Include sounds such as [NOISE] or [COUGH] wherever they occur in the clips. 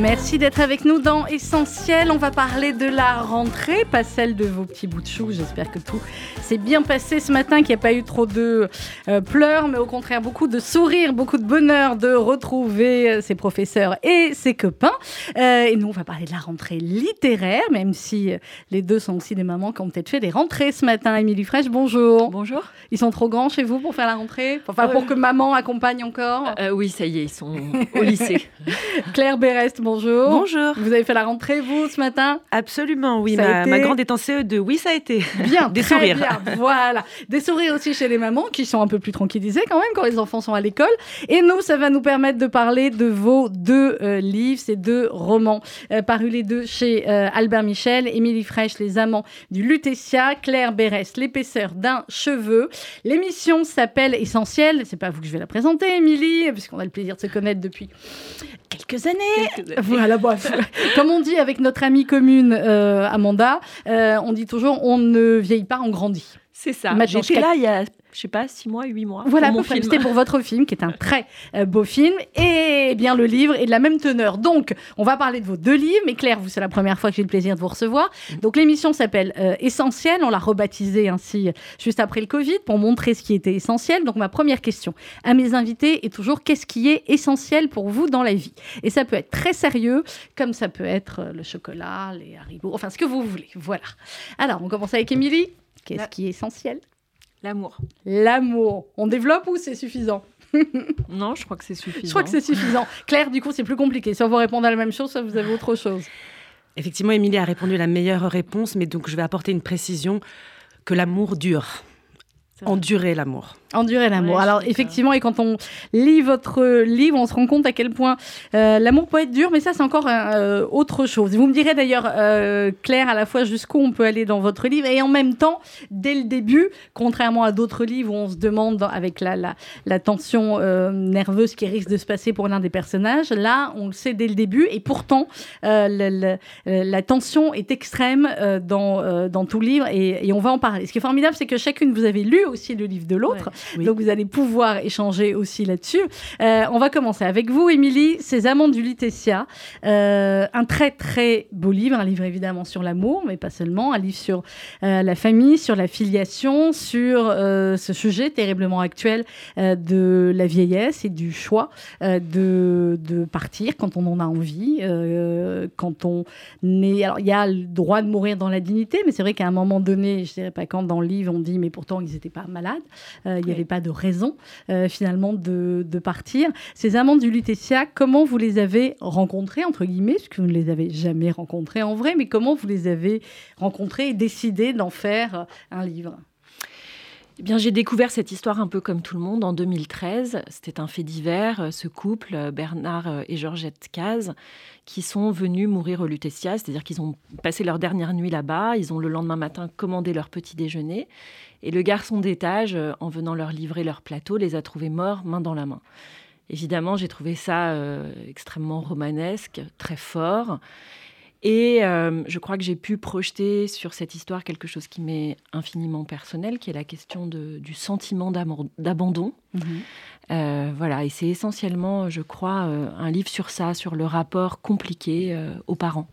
Merci d'être avec nous dans Essentiel. On va parler de la rentrée, pas celle de vos petits bouts de chou. J'espère que tout s'est bien passé ce matin, qu'il n'y a pas eu trop de euh, pleurs, mais au contraire beaucoup de sourires, beaucoup de bonheur de retrouver euh, ses professeurs et ses copains. Euh, et nous, on va parler de la rentrée littéraire, même si les deux sont aussi des mamans qui ont peut-être fait des rentrées ce matin. Émilie Fraîche, bonjour. Bonjour. Ils sont trop grands chez vous pour faire la rentrée? Enfin, pour que maman accompagne encore? Oui, ça y est, ils sont au lycée. [LAUGHS] Claire Berest, bonjour. Bonjour. Vous avez fait la rentrée, vous, ce matin? Absolument, oui. Ma, ma, grande est en CE2. Oui, ça a été. Bien, [LAUGHS] des très sourires. Bien. Voilà. Des sourires aussi chez les mamans qui sont un peu plus tranquillisées quand même quand les enfants sont à l'école. Et nous, ça va nous permettre de parler de vos deux euh, livres, ces deux romans, euh, parus les deux chez euh, Albert Michel, Émilie Fraîche, Les Amants du Lutetia, Claire Bérès, L'épaisseur d'un cheveu. L'émission s'appelle Essentiel. C'est pas vous que je vais la présenter, Émilie, puisqu'on a le plaisir de se connaître depuis quelques années. Quelques années. Voilà, bref. [LAUGHS] Comme on dit avec notre amie commune euh, Amanda, euh, on dit toujours on ne vieillit pas, on grandit. C'est ça. J'étais là il y a, je sais pas, six mois, huit mois. Voilà, pour film. C'était pour votre film, qui est un très euh, beau film. Et bien, le livre est de la même teneur. Donc, on va parler de vos deux livres. Mais Claire, vous, c'est la première fois que j'ai le plaisir de vous recevoir. Donc, l'émission s'appelle euh, Essentiel. On l'a rebaptisée ainsi euh, juste après le Covid pour montrer ce qui était essentiel. Donc, ma première question à mes invités est toujours qu'est-ce qui est essentiel pour vous dans la vie? Et ça peut être très sérieux, comme ça peut être euh, le chocolat, les haribots, enfin, ce que vous voulez. Voilà. Alors, on commence avec Émilie. Qu'est-ce qui est essentiel? L'amour. L'amour. On développe ou c'est suffisant? Non, je crois que c'est suffisant. Je crois que c'est suffisant. Claire, du coup, c'est plus compliqué. Soit vous répondez à la même chose, soit vous avez autre chose. Effectivement, Émilie a répondu la meilleure réponse, mais donc je vais apporter une précision que l'amour dure. Endurer l'amour. Endurer l'amour. Ouais, Alors, effectivement, et quand on lit votre livre, on se rend compte à quel point euh, l'amour peut être dur, mais ça, c'est encore euh, autre chose. Vous me direz d'ailleurs, euh, Claire, à la fois jusqu'où on peut aller dans votre livre, et en même temps, dès le début, contrairement à d'autres livres où on se demande, avec la, la, la tension euh, nerveuse qui risque de se passer pour l'un des personnages, là, on le sait dès le début, et pourtant, euh, euh, la tension est extrême euh, dans, euh, dans tout livre, et, et on va en parler. Ce qui est formidable, c'est que chacune, vous avez lu aussi le livre de l'autre. Donc vous allez pouvoir échanger aussi là-dessus. Euh, on va commencer avec vous, Émilie, Ces amants du Lutetia. Euh, un très très beau livre, un livre évidemment sur l'amour, mais pas seulement, un livre sur euh, la famille, sur la filiation, sur ce sujet terriblement actuel de la vieillesse et du choix de, de partir quand on en a envie, quand on est... Alors il y a le droit de mourir dans la dignité, mais c'est vrai qu'à un moment donné, je dirais pas quand dans le livre on dit mais pourtant ils n'étaient pas malades, n'y Oui. avait pas de raison euh, finalement de, de partir. Ces amants du Lutetia, comment vous les avez rencontrés, entre guillemets, puisque vous ne les avez jamais rencontrés en vrai, mais comment vous les avez rencontrés et décidé d'en faire un livre? Eh bien, j'ai découvert cette histoire un peu comme tout le monde en 2013. C'était un fait divers, euh, ce couple, euh, Bernard et Georgette Caz, qui sont venus mourir au Lutetia, c'est-à-dire qu'ils ont passé leur dernière nuit là-bas, ils ont le lendemain matin commandé leur petit déjeuner, et le garçon d'étage, euh, en venant leur livrer leur plateau, les a trouvés morts, main dans la main. Évidemment, j'ai trouvé ça euh, extrêmement romanesque, très fort. Et euh, je crois que j'ai pu projeter sur cette histoire quelque chose qui m'est infiniment personnel, qui est la question de- du sentiment d'abandon. Euh, voilà, et c'est essentiellement, je crois, un livre sur ça, sur le rapport compliqué aux parents.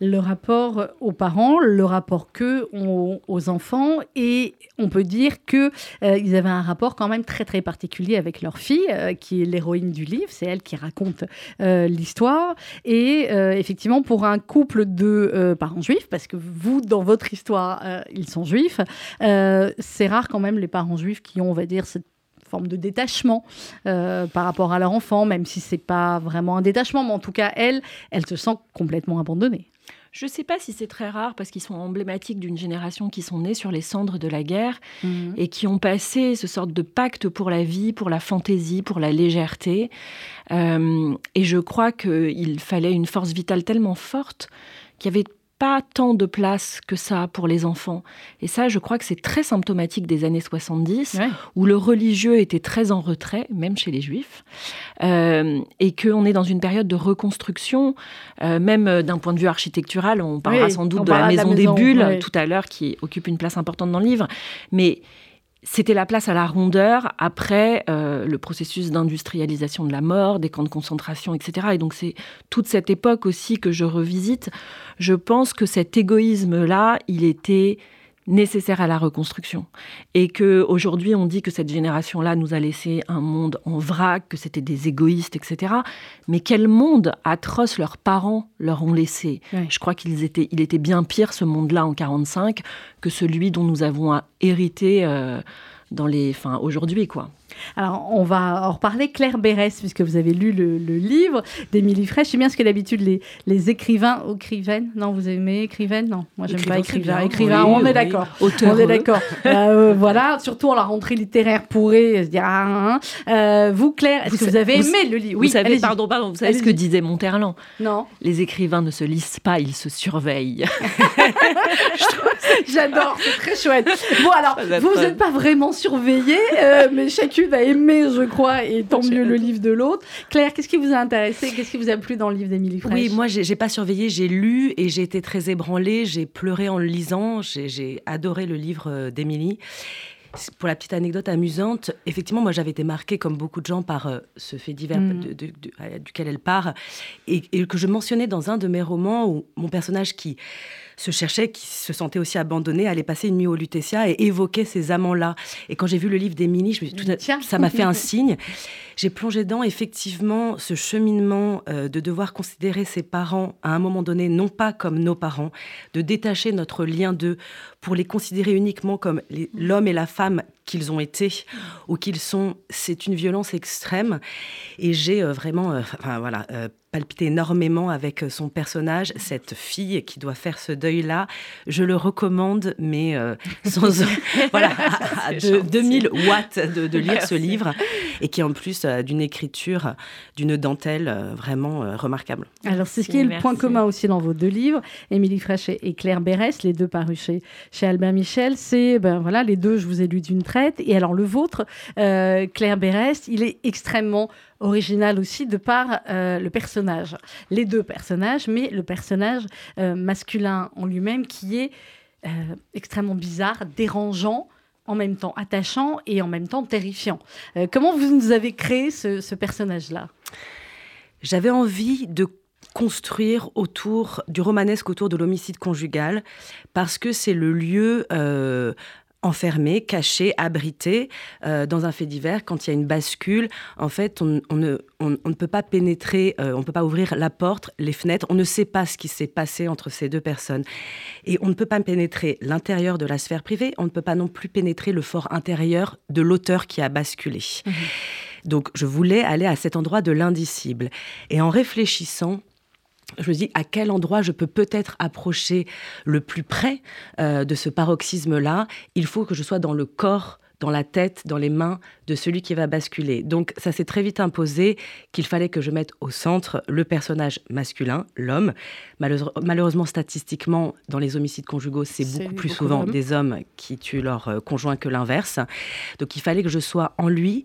Le rapport aux parents, le rapport que ont aux enfants, et on peut dire que euh, ils avaient un rapport quand même très très particulier avec leur fille, euh, qui est l'héroïne du livre. C'est elle qui raconte euh, l'histoire. Et effectivement, pour un couple de parents juifs, parce que vous, dans votre histoire, ils sont juifs, c'est rare quand même les parents juifs qui ont, on va dire, cette forme de détachement par rapport à leur enfant, même si c'est pas vraiment un détachement, mais en tout cas, elle, elle se sent complètement abandonnée. Je ne sais pas si c'est très rare parce qu'ils sont emblématiques d'une génération qui sont nés sur les cendres de la guerre et qui ont passé ce sorte de pacte pour la vie, pour la fantaisie, pour la légèreté. Euh, et je crois qu'il fallait une force vitale tellement forte qu'il y avait pas tant de place que ça pour les enfants. Et ça, je crois que c'est très symptomatique des années 70, où le religieux était très en retrait, même chez les juifs, euh, et qu'on est dans une période de reconstruction, euh, même d'un point de vue architectural. On parlera sans doute de la, maison des bulles tout à l'heure, qui occupe une place importante dans le livre. Mais c'était la place à la rondeur après euh, le processus d'industrialisation de la mort, des camps de concentration, etc. Et donc c'est toute cette époque aussi que je revisite. Je pense que cet égoïsme-là, il était nécessaire à la reconstruction. Et que aujourd'hui on dit que cette génération-là nous a laissé un monde en vrac, que c'était des égoïstes, etc. Mais quel monde atroce leurs parents leur ont laissé? Je crois qu'il était, il était bien pire ce monde-là en 45 que celui dont nous avons hérité euh, dans les, enfin, aujourd'hui, quoi. Alors, on va en reparler. Claire Bérès, puisque vous avez lu le, livre d'Émilie Fraîche. C'est bien ce que d'habitude les, les écrivains, écrivaines, non, vous aimez écrivaine? Non, moi j'aime pas écrivain. écrivain, on est d'accord. On est d'accord. [LAUGHS] Euh, voilà, surtout en la rentrée littéraire pourrait se dire. Ah, ah, euh, vous, Claire, est-ce que vous avez aimé le livre? Oui, vous savez, pardon, pardon, vous savez ce que disait Monterland? Non. Les écrivains ne se lisent pas, ils se surveillent. [LAUGHS] J'adore, c'est très chouette. Bon, alors, vous n'êtes pas vraiment surveillés, euh, mais chacune a aimé, je crois, et tant mieux le livre de l'autre. Claire, qu'est-ce qui vous a intéressé? Qu'est-ce qui vous a plu dans le livre d'Émilie Fraîche? Oui, moi, j'ai pas surveillé, j'ai lu et j'ai été très ébranlée. J'ai pleuré en le lisant. J'ai adoré le livre euh, d'Émilie. Pour la petite anecdote amusante, effectivement, moi j'avais été marquée, comme beaucoup de gens, par euh, ce fait divers mm. duquel elle part, et, et, que je mentionnais dans un de mes romans où mon personnage qui se cherchait, qui se sentait aussi abandonné, allait passer une nuit au Lutetia et évoquait ces amants-là. Et quand j'ai vu le livre d'Émilie, ça m'a fait un [LAUGHS] signe. J'ai plongé dans effectivement ce cheminement euh, de devoir considérer ses parents à un moment donné non pas comme nos parents, de détacher notre lien d'eux pour les considérer uniquement comme l'homme et la femme qu'ils ont été ou qu'ils sont. C'est une violence extrême. Et j'ai euh, vraiment, euh, enfin, voilà, palpité énormément avec son personnage, cette fille qui doit faire ce deuil-là. Je le recommande, mais [LAUGHS] sans voilà, à, 2000 watts de, de lire ce livre et qui en plus euh, d'une écriture, d'une dentelle euh, vraiment euh, remarquable. Alors, c'est ce qui est le point commun aussi dans vos deux livres, Émilie Frachet et Claire Bérès, les deux parus chez, chez Albin Michel. C'est, ben voilà, les deux, je vous ai lu d'une traite. Et alors, le vôtre, Claire Bérès, il est extrêmement original aussi de par le personnage. Les deux personnages, mais le personnage masculin en lui-même qui est extrêmement bizarre, dérangeant, en même temps attachant et en même temps terrifiant. Euh, comment vous nous avez créé ce, personnage-là? J'avais envie de construire autour du romanesque autour de l'homicide conjugal parce que c'est le lieu euh, enfermé, caché, abrité euh, dans un fait divers. Quand il y a une bascule, en fait, on, ne, on, ne, peut pas pénétrer, euh, on ne peut pas ouvrir la porte, les fenêtres. On ne sait pas ce qui s'est passé entre ces deux personnes. Et on ne peut pas pénétrer l'intérieur de la sphère privée. On ne peut pas non plus pénétrer le fort intérieur de l'auteur qui a basculé. Mmh. Donc, je voulais aller à cet endroit de l'indicible. Et en réfléchissant, je me dis à quel endroit je peux peut-être approcher le plus près euh, de ce paroxysme-là? Il faut que je sois dans le corps dans la tête, dans les mains de celui qui va basculer. Donc ça s'est très vite imposé qu'il fallait que je mette au centre le personnage masculin, l'homme. Malheureusement, statistiquement, dans les homicides conjugaux, c'est beaucoup plus souvent des hommes qui tuent leur euh, conjoint que l'inverse. Donc il fallait que je sois en lui,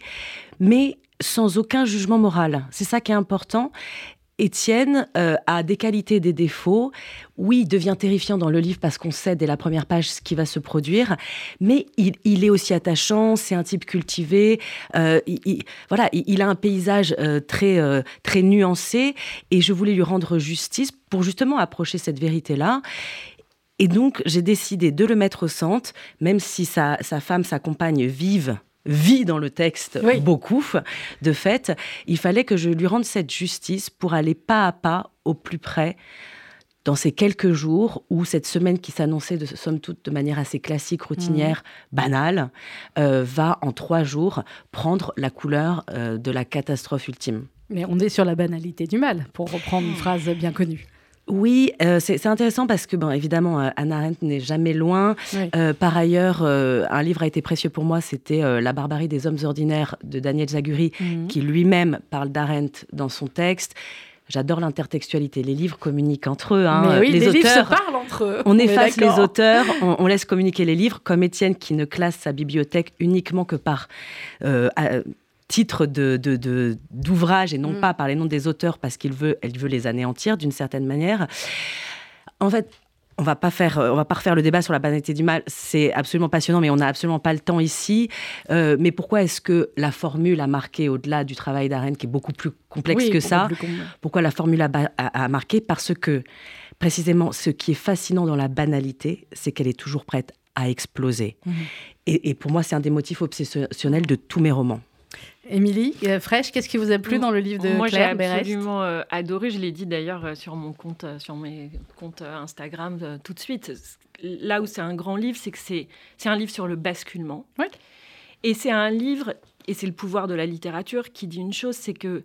mais sans aucun jugement moral. C'est ça qui est important. Étienne euh, a des qualités, des défauts. Oui, il devient terrifiant dans le livre parce qu'on sait dès la première page ce qui va se produire, mais il, est aussi attachant, c'est un type cultivé, euh, il, voilà, il, a un paysage euh, très, très nuancé et je voulais lui rendre justice pour justement approcher cette vérité-là. Et donc, j'ai décidé de le mettre au centre, même si sa, sa femme, sa compagne, vive vit dans le texte beaucoup, de fait, il fallait que je lui rende cette justice pour aller pas à pas au plus près dans ces quelques jours où cette semaine qui s'annonçait de somme toute de manière assez classique, routinière, mmh. banale, euh, va en trois jours prendre la couleur euh, de la catastrophe ultime. Mais on est sur la banalité du mal, pour reprendre une phrase bien connue. Oui, euh, c'est intéressant parce que, bon, évidemment, euh, Anna Arendt n'est jamais loin. Euh, par ailleurs, un livre a été précieux pour moi, c'était La barbarie des hommes ordinaires de Daniel Zaguri, mhm. qui lui-même parle d'Arendt dans son texte. J'adore l'intertextualité. Les livres communiquent entre eux. Hein. Oui, les, les auteurs, livres se parlent entre eux. On, efface les auteurs, [LAUGHS] on, on laisse communiquer les livres, comme Étienne qui ne classe sa bibliothèque uniquement que par euh, titre de, de- de- d'ouvrage et non Mm. pas par les noms des auteurs parce qu'il veut, elle veut les anéantir d'une certaine manière. En fait, on va pas faire, on va pas refaire le débat sur la banalité du mal. C'est absolument passionnant, mais on n'a absolument pas le temps ici. Euh, mais pourquoi est-ce que la formule a marqué au-delà du travail d'arène, qui est beaucoup plus complexe Oui, que ça? Pourquoi la formule a, ba- a- a marqué? Parce que précisément, ce qui est fascinant dans la banalité, c'est qu'elle est toujours prête à exploser. Mhm. Et, et pour moi, c'est un des motifs obsessionnels de tous mes romans. Émilie, euh, Fraîche, qu'est-ce qui vous a plu dans le livre de Moi, j'ai Claire Berest absolument euh, adoré. Je l'ai dit d'ailleurs euh, sur mon compte, euh, sur mes comptes Instagram tout de suite. Là où c'est un grand livre, c'est que c'est c'est un livre sur le basculement. Ouais. Et c'est un livre, et c'est le pouvoir de la littérature qui dit une chose, c'est que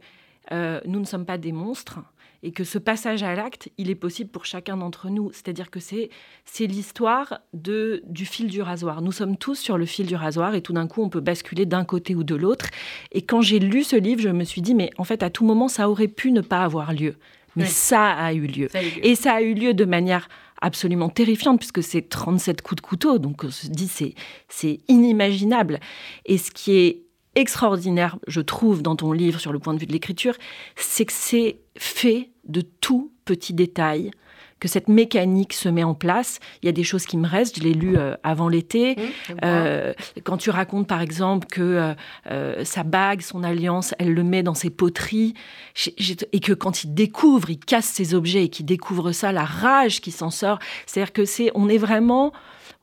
nous ne sommes pas des monstres et que ce passage à l'acte, il est possible pour chacun d'entre nous. C'est-à-dire que c'est c'est l'histoire de du fil du rasoir. Nous sommes tous sur le fil du rasoir et tout d'un coup, on peut basculer d'un côté ou de l'autre. Et quand j'ai lu ce livre, je me suis dit, mais en fait, à tout moment, ça aurait pu ne pas avoir lieu. Mais Oui. ça a eu lieu. Ça a eu lieu. Et ça a eu lieu de manière absolument terrifiante, puisque c'est 37 coups de couteau. Donc on se dit, c'est, c'est inimaginable. Et ce qui est extraordinaire, je trouve, dans ton livre sur le point de vue de l'écriture, c'est que c'est fait de tout petits détails, que cette mécanique se met en place. Il y a des choses qui me restent, je l'ai lu euh, avant l'été. Euh, quand tu racontes par exemple que euh, sa bague, son alliance, elle le met dans ses poteries, et que quand il découvre, il casse ses objets et qu'il découvre ça, la rage qui s'en sort, c'est-à-dire que c'est, on est vraiment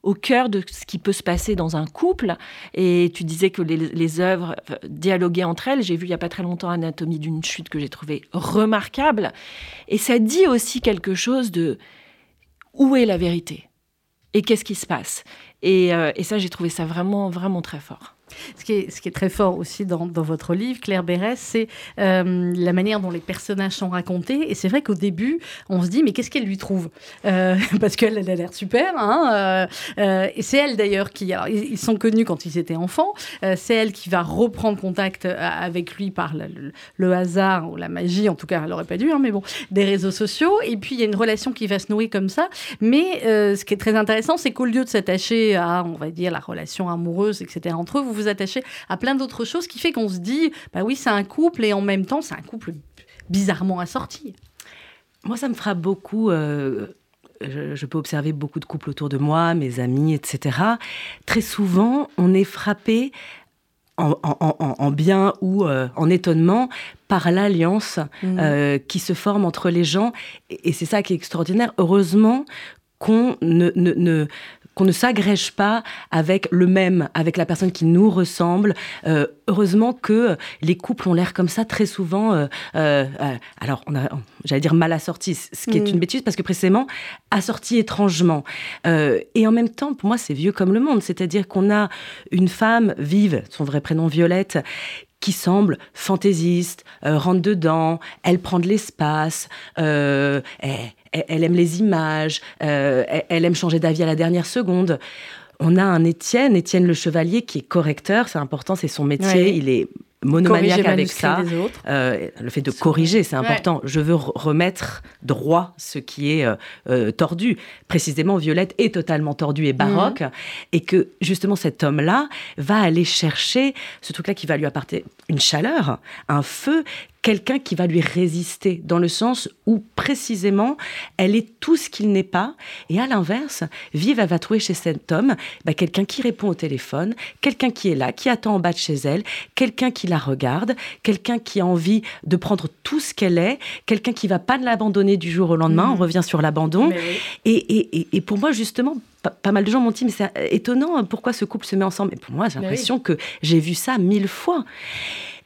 au cœur de ce qui peut se passer dans un couple. Et tu disais que les, œuvres dialoguaient entre elles. J'ai vu il y a pas très longtemps Anatomie d'une chute que j'ai trouvé remarquable. Et ça dit aussi quelque chose de où est la vérité et qu'est-ce qui se passe. Et, euh, et ça, j'ai trouvé ça vraiment, vraiment très fort. Ce qui, est, très fort aussi dans, votre livre, Claire Berès, c'est euh, la manière dont les personnages sont racontés. Et c'est vrai qu'au début, on se dit, mais qu'est-ce qu'elle lui trouve? Euh, [LAUGHS] Parce qu'elle elle a l'air super. Hein euh, et c'est elle d'ailleurs qui... Ils, sont connus quand ils étaient enfants. C'est elle qui va reprendre contact avec lui par le, hasard ou la magie, en tout cas, elle n'aurait pas dû, hein, mais bon, des réseaux sociaux. Et puis, il y a une relation qui va se nouer comme ça. Mais ce qui est très intéressant, c'est qu'au lieu de s'attacher à, on va dire, la relation amoureuse, etc., entre eux, vous vous attachez à plein d'autres choses qui fait qu'on se dit, bah oui, c'est un couple et en même temps, c'est un couple bizarrement assorti. Moi, ça me frappe beaucoup. euh, je, je peux observer beaucoup de couples autour de moi, mes amis, etc. Très souvent, on est frappé en, en- en- en bien ou euh, en étonnement par l'alliance euh, qui se forme entre les gens. Et, et c'est ça qui est extraordinaire. Heureusement qu'on ne, ne- ne- qu'on ne s'agrège pas avec le même, avec la personne qui nous ressemble. Euh, heureusement que les couples ont l'air comme ça très souvent. euh, euh, alors, on a, j'allais dire mal assortis, ce qui est Mm. une bêtise parce que précisément assortis étrangement. Et en même temps, pour moi, c'est vieux comme le monde. C'est-à-dire qu'on a une femme vive, son vrai prénom Violette, qui semble fantaisiste, euh, rentre dedans, elle prend de l'espace, euh, elle, elle- aime les images, euh, elle, aime changer d'avis à la dernière seconde. On a un Étienne, Étienne le Chevalier, qui est correcteur, c'est important, c'est son métier, Ouais. il est Corriger monomaniaque avec ça. Euh, le fait de corriger, c'est important. Je veux re- remettre droit ce qui est euh, euh, tordu. Précisément, Violette est totalement tordue et baroque, et que justement cet homme-là va aller chercher ce truc-là qui va lui apporter une chaleur, un feu, quelqu'un qui va lui résister, dans le sens où précisément elle est tout ce qu'il n'est pas, et à l'inverse, Vive, elle va trouver chez cet homme bah, quelqu'un qui répond au téléphone, quelqu'un qui est là, qui attend en bas de chez elle, quelqu'un qui la regarde, quelqu'un qui a envie de prendre tout ce qu'elle est, quelqu'un qui va pas l'abandonner du jour au lendemain, Mhm. on revient sur l'abandon. Oui. Et, et- et- et pour moi, justement, pas, pas mal de gens m'ont dit, mais c'est étonnant, hein, pourquoi ce couple se met ensemble? Et pour moi, j'ai l'impression que j'ai vu ça mille fois.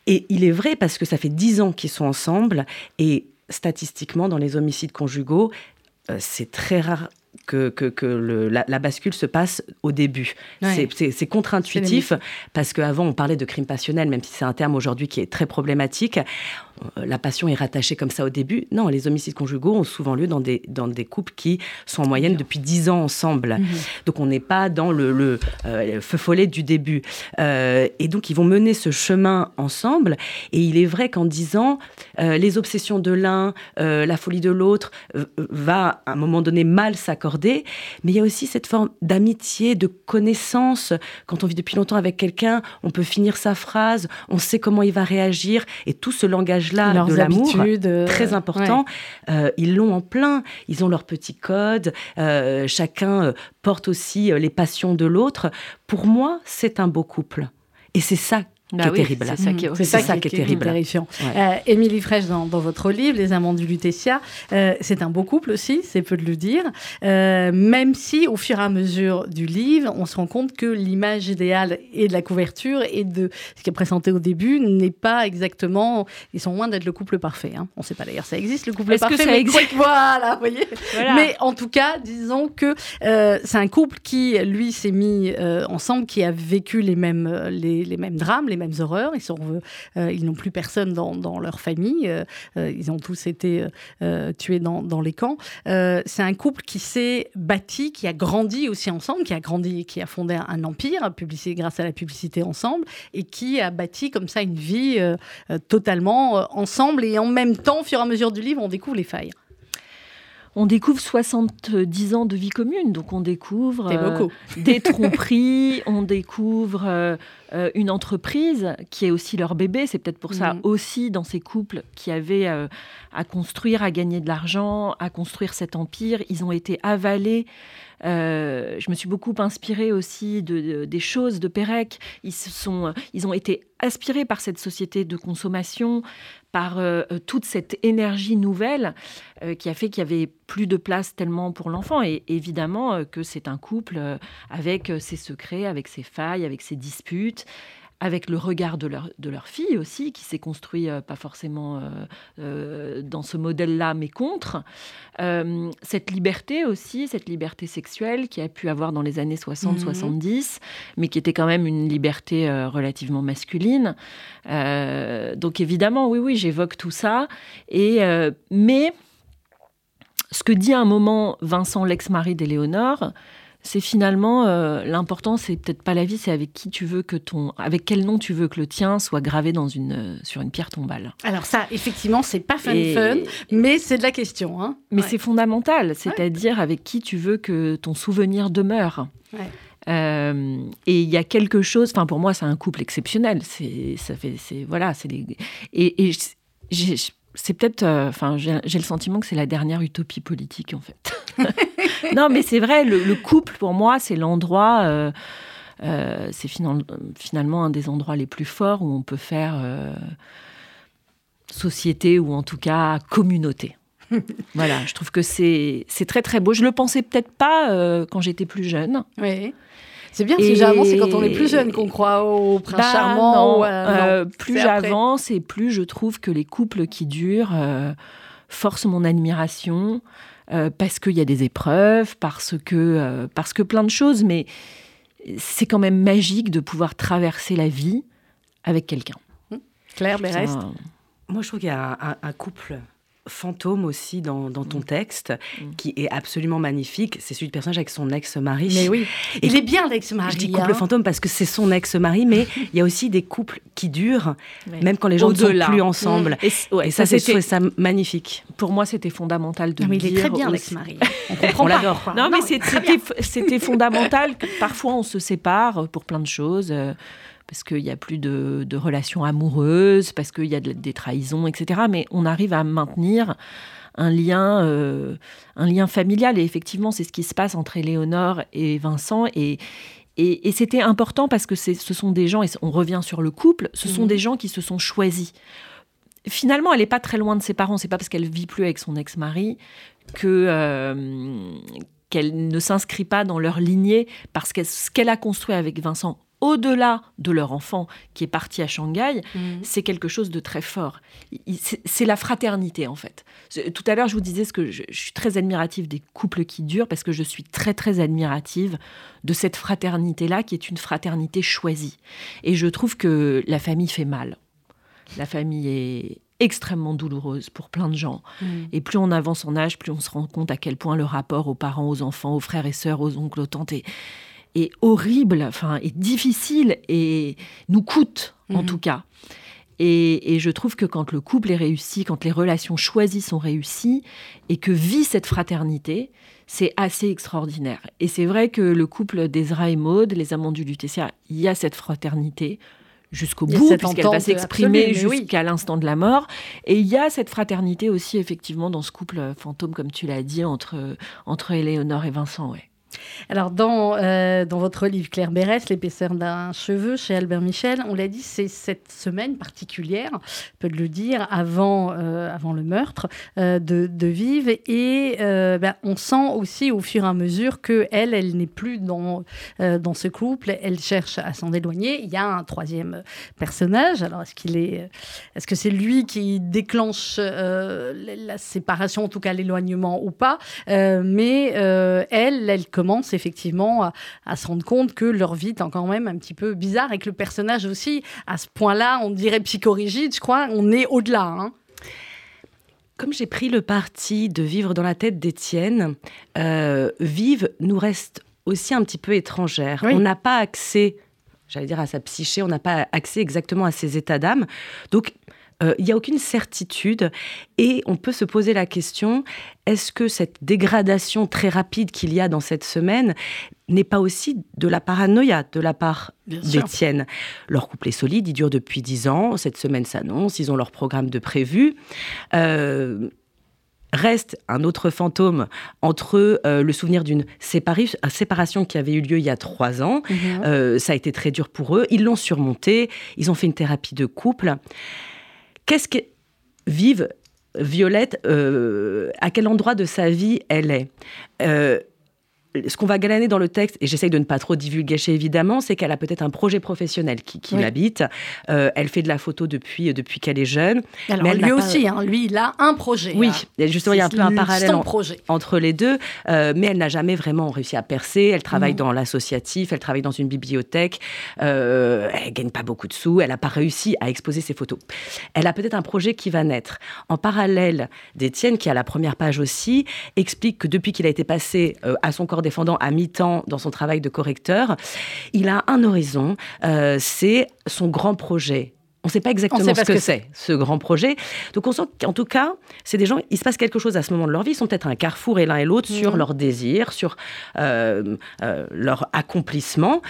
Et il est vrai parce que ça fait dix ans qu'ils sont ensemble, et statistiquement, dans les homicides conjugaux, euh, c'est très rare que, que, que le- la, la bascule se passe au début. Ouais. C'est- C'est c'est contre-intuitif, parce qu'avant, on parlait de crime passionnel, même si c'est un terme aujourd'hui qui est très problématique. Euh, la passion est rattachée comme ça au début. Non, les homicides conjugaux ont souvent lieu dans des, dans des couples qui sont en moyenne depuis 10 ans ensemble. Mhm. Donc on n'est pas dans le, euh, feu follet du début. Euh, et donc ils vont mener ce chemin ensemble. Et il est vrai qu'en 10 ans, les obsessions de l'un, la folie de l'autre, va à un moment donné mal s'accorder. Mais il y a aussi cette forme d'amitié, de connaissance. Quand on vit depuis longtemps avec quelqu'un, on peut finir sa phrase, on sait comment il va réagir. Et tout ce langage-là de l'amour, euh, très important, euh, ils l'ont en plein. Ils ont leur petit code. Euh, chacun porte aussi les passions de l'autre. Pour moi, c'est un beau couple. Et c'est ça bah terrible. C'est ça qui est, ça, qui est, terrible. Terrifiant. Euh, Émilie Fraîche, dans, votre livre, Les Amants du Lutetia, euh, c'est un beau couple aussi, c'est peu de le dire. Euh, même si, au fur et à mesure du livre, on se rend compte que l'image idéale et de la couverture et de ce qui est présenté au début n'est pas exactement. Ils sont loin d'être le couple parfait. Hein. On ne sait pas d'ailleurs, ça existe le couple parfait. Que ça existe [LAUGHS] Voilà, vous voyez. Mais en tout cas, disons que c'est un couple qui, lui, s'est mis ensemble, qui a vécu les mêmes, les, les mêmes drames, les mêmes mêmes horreurs. Ils sont, euh, ils n'ont plus personne dans, dans leur famille. Euh, euh, ils ont tous été tués dans, dans, les camps. c'est un couple qui s'est bâti, qui a grandi aussi ensemble, qui a grandi, qui a fondé un, empire, publicité grâce à la publicité ensemble, et qui a bâti comme ça une vie totalement ensemble. Et en même temps, au fur et à mesure du livre, on découvre les failles on découvre 70 ans de vie commune. Donc on découvre euh, des tromperies, on découvre euh, euh, une entreprise qui est aussi leur bébé. C'est peut-être pour ça mhm. aussi dans ces couples qui avaient à construire, à gagner de l'argent, à construire cet empire, ils ont été avalés. je me suis beaucoup inspirée aussi de, des choses de Pérec. Ils, se sont, ils ont été aspirés par cette société de consommation, par euh, euh, toute cette énergie nouvelle euh, qui a fait qu'il y avait plus de place tellement pour l'enfant. Et évidemment que c'est un couple avec ses secrets, avec ses failles, avec ses disputes avec le regard de leur, de leur fille aussi, qui s'est construit euh, pas forcément euh, euh, dans ce modèle-là, mais contre. cette liberté aussi, cette liberté sexuelle qui a pu avoir dans les années 60-70, mhm. mais qui était quand même une liberté relativement masculine. donc évidemment, oui, oui, j'évoque tout ça. Et, mais ce que dit à un moment Vincent, l'ex-mari d'Éléonore, c'est finalement euh, l'important, c'est peut-être pas la vie, c'est avec qui tu veux que ton, avec quel nom tu veux que le tien soit gravé dans une euh, sur une pierre tombale. Alors ça, effectivement, c'est pas fun fun, mais c'est de la question. Hein. Mais c'est fondamental, c'est-à-dire avec qui tu veux que ton souvenir demeure. Euh, et il y a quelque chose. Enfin, pour moi, c'est un couple exceptionnel. C'est, ça fait, c'est voilà, c'est et, et c'est peut-être, enfin, j'ai le sentiment que c'est la dernière utopie politique en fait. [LAUGHS] [LAUGHS] non, mais c'est vrai, le, couple, pour moi, c'est l'endroit. Euh, euh, c'est finalement un des endroits les plus forts où on peut faire euh, société ou en tout cas communauté. [LAUGHS] voilà, je trouve que c'est très très beau. Je le pensais peut-être pas quand j'étais plus jeune. Oui. C'est bien, parce que généralement, c'est quand on est plus jeune qu'on croit au prince bah, charmant. plus j'avance et plus je trouve que les couples qui durent forcent mon admiration. Euh, parce qu'il y a des épreuves, parce que, euh, parce que plein de choses, mais c'est quand même magique de pouvoir traverser la vie avec quelqu'un. Claire Berest Moi, je trouve qu'il y a un couple fantôme aussi dans, ton mm. texte, mm. qui est absolument magnifique. C'est celui du personnage avec son ex-mari. Mais oui, et il est bien l'ex-mari. Je dis couple hein. fantôme parce que c'est son ex-mari, mais [LAUGHS] il y a aussi des couples qui durent, même quand les gens ne sont plus ensemble. Mm. Et, ça, c'est ça magnifique. Pour moi, c'était fondamental de non, mais il est très bien l'ex-mari. [LAUGHS] On comprend, on l'adore. Non, mais c'était [LAUGHS] fondamental. Que parfois, on se sépare pour plein de choses. Parce qu'il n'y a plus de, relations amoureuses, parce qu'il y a des trahisons, etc. Mais on arrive à maintenir un lien, euh, un lien familial. Et effectivement, c'est ce qui se passe entre Éléonore et Vincent. Et, et, c'était important parce que ce sont des gens, et on revient sur le couple, ce sont mhm. des gens qui se sont choisis. Finalement, elle n'est pas très loin de ses parents. C'est pas parce qu'elle vit plus avec son ex-mari que euh, qu'elle ne s'inscrit pas dans leur lignée parce que ce qu'elle a construit avec Vincent au-delà de leur enfant qui est parti à Shanghai, mhm. c'est quelque chose de très fort. C'est la fraternité, en fait. Tout à l'heure, je vous disais ce que je, suis très admirative des couples qui durent parce que je suis très, très admirative de cette fraternité-là qui est une fraternité choisie. Et je trouve que la famille fait mal. La famille est extrêmement douloureuse pour plein de gens. Mmh. Et plus on avance en âge, plus on se rend compte à quel point le rapport aux parents, aux enfants, aux frères et sœurs, aux oncles, aux tantes est, est horrible, enfin, est difficile et nous coûte, en Mhm. tout cas. Et, et je trouve que quand le couple est réussi, quand les relations choisies sont réussies et que vit cette fraternité, c'est assez extraordinaire. Et c'est vrai que le couple d'Ezra et Maud, les amants du Lutetia, il y a cette fraternité jusqu'au bout, puisqu'elle va s'exprimer oui. jusqu'à l'instant de la mort. Et il y a cette fraternité aussi, effectivement, dans ce couple fantôme, comme tu l'as dit, entre, entre Éléonore et Vincent. Ouais. Alors, dans, euh, dans votre livre Claire Bérès, L'épaisseur d'un cheveu, chez Albert Michel, on l'a dit, c'est cette semaine particulière, on peut le dire, avant, euh, avant le meurtre euh, de, de Vive. Et ben, on sent aussi au fur et à mesure que elle, n'est plus dans, dans ce couple, elle cherche à s'en éloigner. Il y a un troisième personnage. Alors, est-ce qu'il est, est-ce que c'est lui qui déclenche la séparation, en tout cas l'éloignement ou pas? Mais elle, elle commence effectivement à, à se rendre compte que leur vie est quand même un petit peu bizarre et que le personnage aussi, à ce point-là, on dirait psychorigide, je crois, on est au-delà. hein. Comme j'ai pris le parti de vivre dans la tête d'Étienne, euh, Vive nous reste aussi un petit peu étrangère. Oui. On n'a pas accès, j'allais dire à sa psyché, on n'a pas accès exactement à ses états d'âme. Donc, il n'y a aucune certitude et on peut se poser la question, est-ce que cette dégradation très rapide qu'il y a dans cette semaine n'est pas aussi de la paranoïa de la part d'Étienne Leur couple est solide, il dure depuis 10 ans, cette semaine s'annonce, ils ont leur programme de prévu. Euh, Reste un autre fantôme entre eux, euh, le souvenir d'une euh, séparation qui avait eu lieu il y a trois ans. Mhm. Euh, ça a été très dur pour eux. Ils l'ont surmonté. Ils ont fait une thérapie de couple. Qu'est-ce que vive Violette euh, À quel endroit de sa vie elle est? Euh, ce qu'on va glaner dans le texte, et j'essaye de ne pas trop divulgacher évidemment, c'est qu'elle a peut-être un projet professionnel qui, qui Oui. l'habite. Euh, elle fait de la photo depuis, depuis qu'elle est jeune. Alors Mais elle lui pas- aussi, hein, lui, il a un projet. Oui, hein. justement, il y a un peu un le- parallèle en- entre les deux, euh, mais elle n'a jamais vraiment réussi à percer. Elle travaille dans l'associatif, elle travaille dans une bibliothèque, euh, elle gagne pas beaucoup de sous, elle n'a pas réussi à exposer ses photos. Elle a peut-être un projet qui va naître. En parallèle, d'Étienne, qui a la première page aussi, explique que depuis qu'il a été passé euh, à son corps défendant à mi-temps dans son travail de correcteur, il a un horizon, euh, c'est son grand projet. On ne sait pas exactement sait pas ce que que c'est, ce grand projet. Donc on sent qu'en tout cas, c'est des gens, il se passe quelque chose à ce moment de leur vie, ils sont peut-être à un carrefour et l'un et l'autre sur Mhm. leurs désirs, sur euh, euh, leur accomplissement.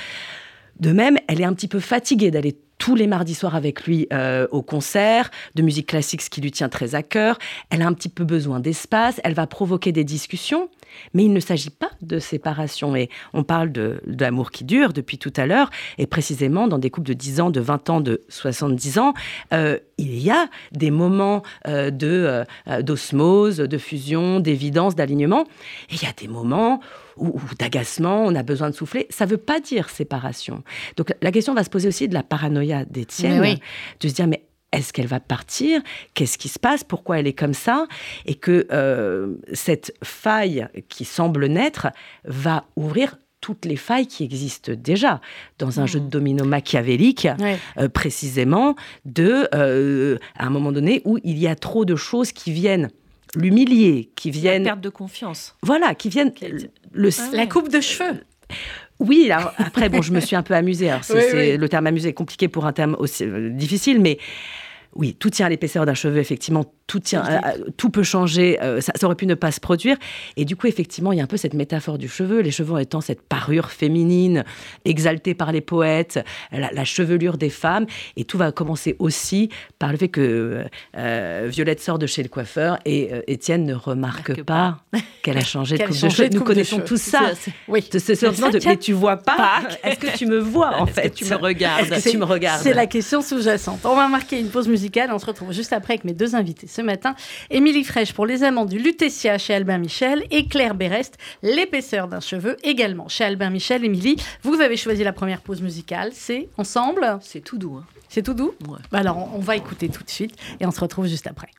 De même, elle est un petit peu fatiguée d'aller tous les mardis soirs avec lui euh, au concert de musique classique, ce qui lui tient très à cœur. Elle a un petit peu besoin d'espace, elle va provoquer des discussions, mais il ne s'agit pas de séparation. Et on parle de, l'amour qui dure depuis tout à l'heure, et précisément dans des couples de 10 ans, de 20 ans, de 70 ans, euh, il y a des moments euh, de, d'osmose, de fusion, d'évidence, d'alignement, et il y a des moments ou, ou d'agacement, on a besoin de souffler. Ça ne veut pas dire séparation. Donc la question va se poser aussi de la paranoïa d'Étienne, oui. de se dire mais est-ce qu'elle va partir? Qu'est-ce qui se passe? Pourquoi elle est comme ça? Et que euh, cette faille qui semble naître va ouvrir toutes les failles qui existent déjà dans un Mhm. jeu de domino machiavélique, Ouais. euh, précisément de, euh, à un moment donné où il y a trop de choses qui viennent l'humilier, qui La viennent, perte de confiance. voilà, qui viennent le, Ah La coupe de cheveux. oui, alors, après, bon, je me suis un peu amusée. Alors, c'est, [LAUGHS] Oui, c'est- oui. Le terme amusé est compliqué pour un terme aussi euh, difficile, mais oui, tout tient à l'épaisseur d'un cheveu, effectivement. Tout, tient, à- à- tout peut changer. euh, ça, ça aurait pu ne pas se produire. Et du coup, effectivement, il y a un peu cette métaphore du cheveu. Les cheveux étant cette parure féminine, exaltée par les poètes, la, la chevelure des femmes. Et tout va commencer aussi par le fait que euh, Violette sort de chez le coiffeur et euh, Étienne ne remarque pas [LAUGHS] qu'elle a changé de coupe de cheveux. de Nous de connaissons tous ça. Oui. Ce, ce sentiment de mais tu vois pas. Est-ce que tu me vois en fait tu me regardes? Tu me regardes C'est la question sous-jacente. On va marquer une pause musicale. On se retrouve juste après avec mes deux invités ce matin. Émilie Fraîche pour Les Amants du Lutetia chez Albin Michel et Claire Berest, L'épaisseur d'un cheveu également chez Albin Michel. Émilie, vous avez choisi la première pause musicale. C'est Ensemble? C'est tout doux. hein. C'est tout doux? Ouais. Bah Alors, on on va écouter tout de suite et on se retrouve juste après.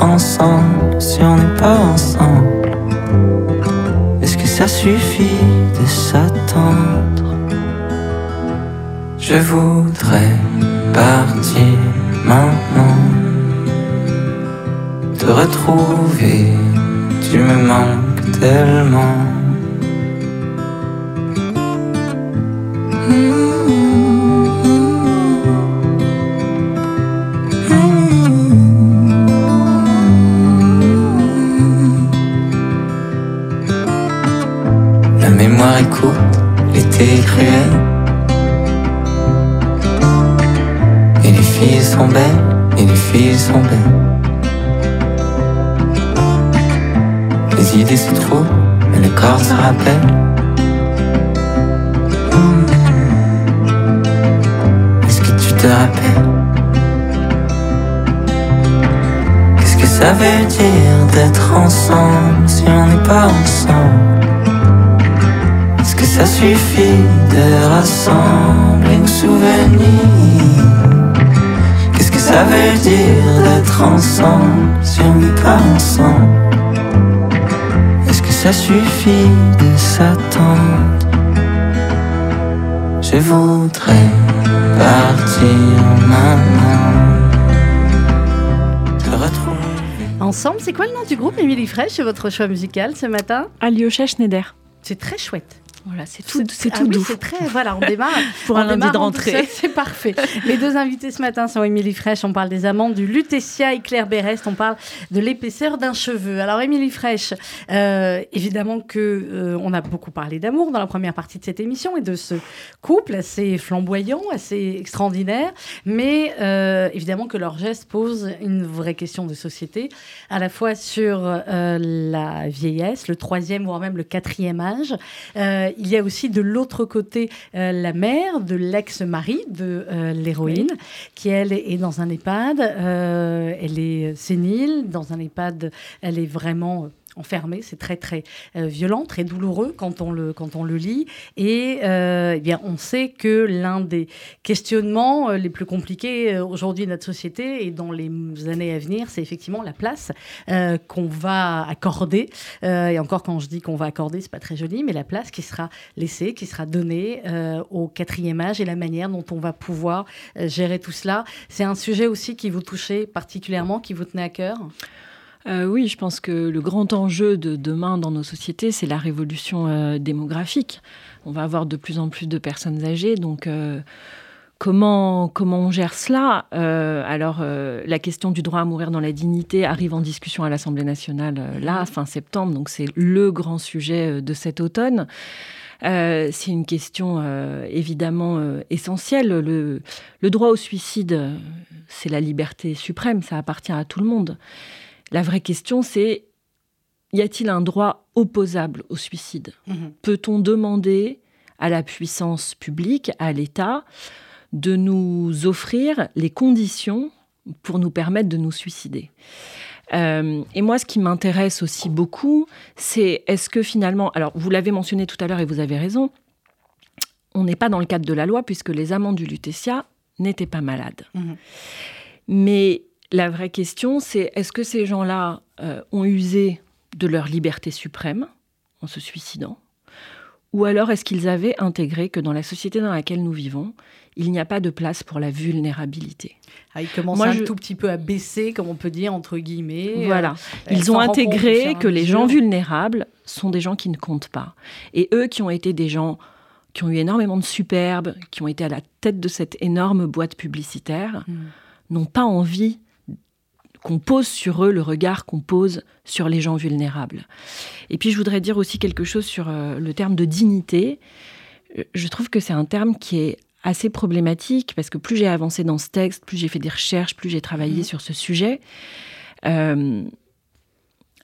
Ensemble si on n'est pas ensemble? Est-ce que ça suffit de s'attendre? Je voudrais partir maintenant. Te retrouver, tu me manques tellement. La l'été est cruel. Et les filles sont belles, et les filles sont belles. Les idées se trouvent, mais le corps se rappelle. Est-ce que tu te rappelles? Qu'est-ce que ça veut dire d'être ensemble si on n'est pas ensemble? Ça suffit de rassembler nos souvenirs. Qu'est-ce que ça veut dire d'être ensemble si on n'est pas ensemble? Est-ce que ça suffit de s'attendre? Je voudrais partir maintenant. Te retrouver. Ensemble, c'est quoi le nom du groupe, Émilie Fraîche, c'est votre choix musical ce matin? Alyosha Schneider. C'est très chouette. Voilà, c'est tout, c'est Ah tout oui, doux. C'est très, voilà, on démarre. Pour [LAUGHS] on un lundi de en rentrée. C'est parfait. [LAUGHS] Les deux invités ce matin sont Émilie Fraîche, on parle des amants du Lutetia et Claire Berest, on parle de l'épaisseur d'un cheveu. Alors Émilie Fraîche, euh, évidemment que euh, on a beaucoup parlé d'amour dans la première partie de cette émission et de ce couple assez flamboyant, assez extraordinaire, mais euh, évidemment que leur geste pose une vraie question de société, à la fois sur la vieillesse, le troisième voire même le quatrième âge. Il y a aussi de l'autre côté euh, la mère de l'ex-mari de euh, l'héroïne, qui elle est dans un EHPAD. euh, elle est sénile. Dans un EHPAD, elle est vraiment enfermée. C'est très très euh, violent, très douloureux quand on le quand on le lit. Et euh, eh bien, on sait que l'un des questionnements euh, les plus compliqués aujourd'hui de notre société et dans les années à venir, c'est effectivement la place qu'on va accorder. Et encore, quand je dis qu'on va accorder, c'est pas très joli, mais la place qui sera laissée, qui sera donnée au quatrième âge et la manière dont on va pouvoir gérer tout cela. C'est un sujet aussi qui vous touchait particulièrement, qui vous tenait à cœur? Euh, oui, je pense que le grand enjeu de demain dans nos sociétés, c'est la révolution euh, démographique. On va avoir de plus en plus de personnes âgées, donc euh, comment, comment on gère cela? Alors, la question du droit à mourir dans la dignité arrive en discussion à l'Assemblée nationale là, fin septembre, donc c'est le grand sujet de cet automne. Euh, c'est une question euh, évidemment euh, essentielle. Le, le droit au suicide, c'est la liberté suprême, ça appartient à tout le monde. La vraie question, c'est y a-t-il un droit opposable au suicide? Peut-on demander à la puissance publique, à l'État, de nous offrir les conditions pour nous permettre de nous suicider? Euh, et moi, ce qui m'intéresse aussi beaucoup, c'est est-ce que finalement, alors vous l'avez mentionné tout à l'heure et vous avez raison, on n'est pas dans le cadre de la loi puisque les amants du Lutetia n'étaient pas malades. Mhm. Mais la vraie question, c'est est-ce que ces gens-là euh, ont usé de leur liberté suprême en se suicidant? Ou alors est-ce qu'ils avaient intégré que dans la société dans laquelle nous vivons, il n'y a pas de place pour la vulnérabilité? Ah, il commence Moi, un je- tout petit peu à baisser, comme on peut dire, entre guillemets. Voilà. euh, Ils ont intégré que les gens vulnérables sont des gens qui ne comptent pas. Et eux qui ont été des gens qui ont eu énormément de superbes, qui ont été à la tête de cette énorme boîte publicitaire, Mm. n'ont pas envie qu'on pose sur eux le regard qu'on pose sur les gens vulnérables. Et puis je voudrais dire aussi quelque chose sur euh, le terme de dignité. je trouve que c'est un terme qui est assez problématique parce que plus j'ai avancé dans ce texte, plus j'ai fait des recherches, plus j'ai travaillé mmh. sur ce sujet. Euh,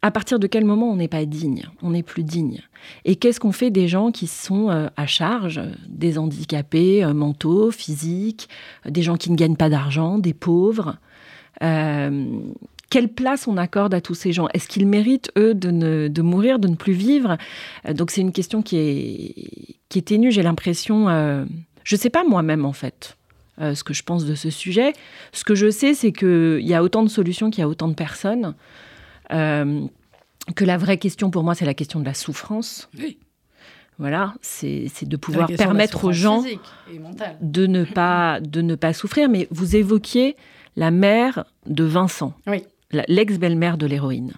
à partir de quel moment on n'est pas digne On n'est plus digne? Et qu'est-ce qu'on fait des gens qui sont euh, à charge Des handicapés euh, mentaux, physiques, des gens qui ne gagnent pas d'argent, des pauvres? Quelle place on accorde à tous ces gens? Est-ce qu'ils méritent, eux, de, de, mourir, de ne plus vivre? Donc c'est une question qui est, qui est ténue, j'ai l'impression. je ne sais pas moi-même, en fait. ce que je pense de ce sujet. Ce que je sais, c'est qu'il y a autant de solutions qu'il y a autant de personnes. Euh, que la vraie question pour moi, c'est la question de la souffrance. Oui. Voilà, c'est de pouvoir permettre aux gens de ne, pas, de ne pas souffrir. Mais vous évoquiez la mère de Vincent, l'ex-belle-mère de l'héroïne.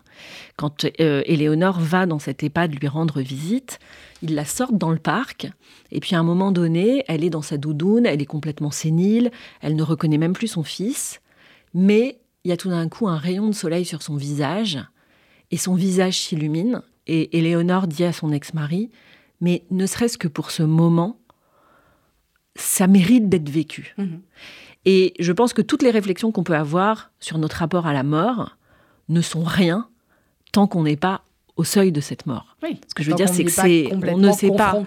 Quand euh, Éléonore va dans cette EHPAD lui rendre visite, ils la sortent dans le parc. Et puis à un moment donné, elle est dans sa doudoune, elle est complètement sénile, elle ne reconnaît même plus son fils. Mais il y a tout d'un coup un rayon de soleil sur son visage, et son visage s'illumine, et Éléonore dit à son ex-mari, mais ne serait-ce que pour ce moment, ça mérite d'être vécu. Mhm. Et je pense que toutes les réflexions qu'on peut avoir sur notre rapport à la mort ne sont rien tant qu'on n'est pas au seuil de cette mort. Ce que je veux dire, c'est que c'est, on ne sait pas.